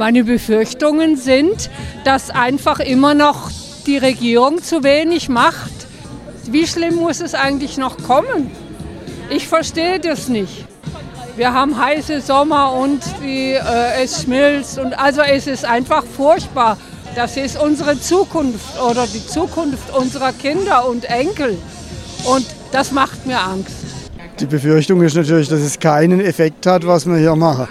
Meine Befürchtungen sind, dass einfach immer noch die Regierung zu wenig macht. Wie schlimm muss es eigentlich noch kommen? Ich verstehe das nicht. Wir haben heiße Sommer und die, äh, es schmilzt und also es ist einfach furchtbar. Das ist unsere Zukunft oder die Zukunft unserer Kinder und Enkel und das macht mir Angst. Die Befürchtung ist natürlich, dass es keinen Effekt hat, was wir hier machen.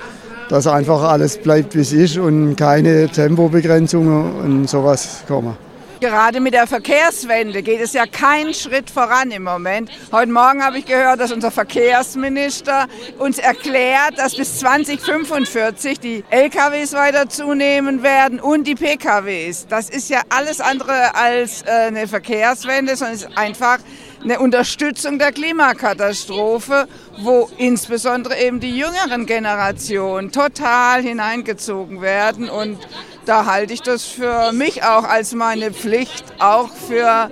Dass einfach alles bleibt, wie es ist und keine Tempobegrenzungen und sowas kommen. Gerade mit der Verkehrswende geht es ja keinen Schritt voran im Moment. Heute Morgen habe ich gehört, dass unser Verkehrsminister uns erklärt, dass bis 2045 die LKWs weiter zunehmen werden und die PKWs. Das ist ja alles andere als äh, eine Verkehrswende, sondern es ist einfach eine Unterstützung der Klimakatastrophe, wo insbesondere eben die jüngeren Generationen total hineingezogen werden. Und da halte ich das für mich auch als meine Pflicht, auch für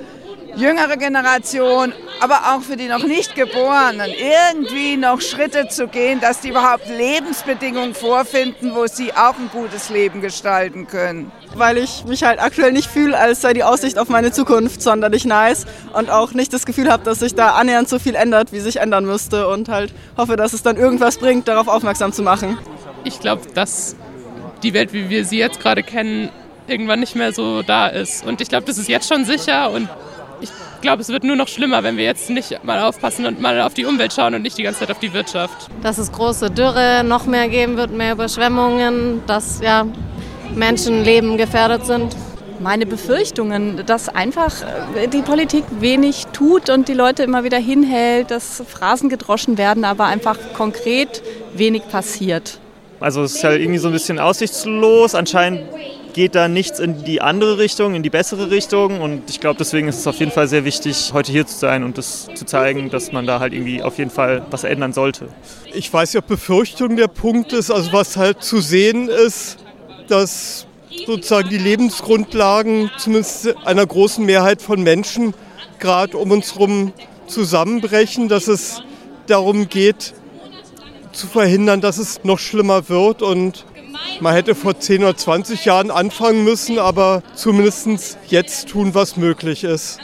jüngere Generation, aber auch für die noch nicht Geborenen, irgendwie noch Schritte zu gehen, dass die überhaupt Lebensbedingungen vorfinden, wo sie auch ein gutes Leben gestalten können. Weil ich mich halt aktuell nicht fühle, als sei die Aussicht auf meine Zukunft sonderlich nice und auch nicht das Gefühl habe, dass sich da annähernd so viel ändert, wie sich ändern müsste und halt hoffe, dass es dann irgendwas bringt, darauf aufmerksam zu machen. Ich glaube, dass die Welt, wie wir sie jetzt gerade kennen, irgendwann nicht mehr so da ist. Und ich glaube, das ist jetzt schon sicher und ich glaube, es wird nur noch schlimmer, wenn wir jetzt nicht mal aufpassen und mal auf die Umwelt schauen und nicht die ganze Zeit auf die Wirtschaft. Dass es große Dürre noch mehr geben wird, mehr Überschwemmungen, dass ja, Menschenleben gefährdet sind. Meine Befürchtungen, dass einfach äh, die Politik wenig tut und die Leute immer wieder hinhält, dass Phrasen gedroschen werden, aber einfach konkret wenig passiert. Also es ist halt irgendwie so ein bisschen aussichtslos. Anscheinend geht da nichts in die andere Richtung, in die bessere Richtung. Und ich glaube, deswegen ist es auf jeden Fall sehr wichtig, heute hier zu sein und das zu zeigen, dass man da halt irgendwie auf jeden Fall was ändern sollte. Ich weiß nicht, ob Befürchtung der Punkt ist, also was halt zu sehen ist, dass sozusagen die Lebensgrundlagen zumindest einer großen Mehrheit von Menschen gerade um uns herum zusammenbrechen, dass es darum geht, zu verhindern, dass es noch schlimmer wird. Und man hätte vor 10 oder 20 Jahren anfangen müssen, aber zumindest jetzt tun, was möglich ist.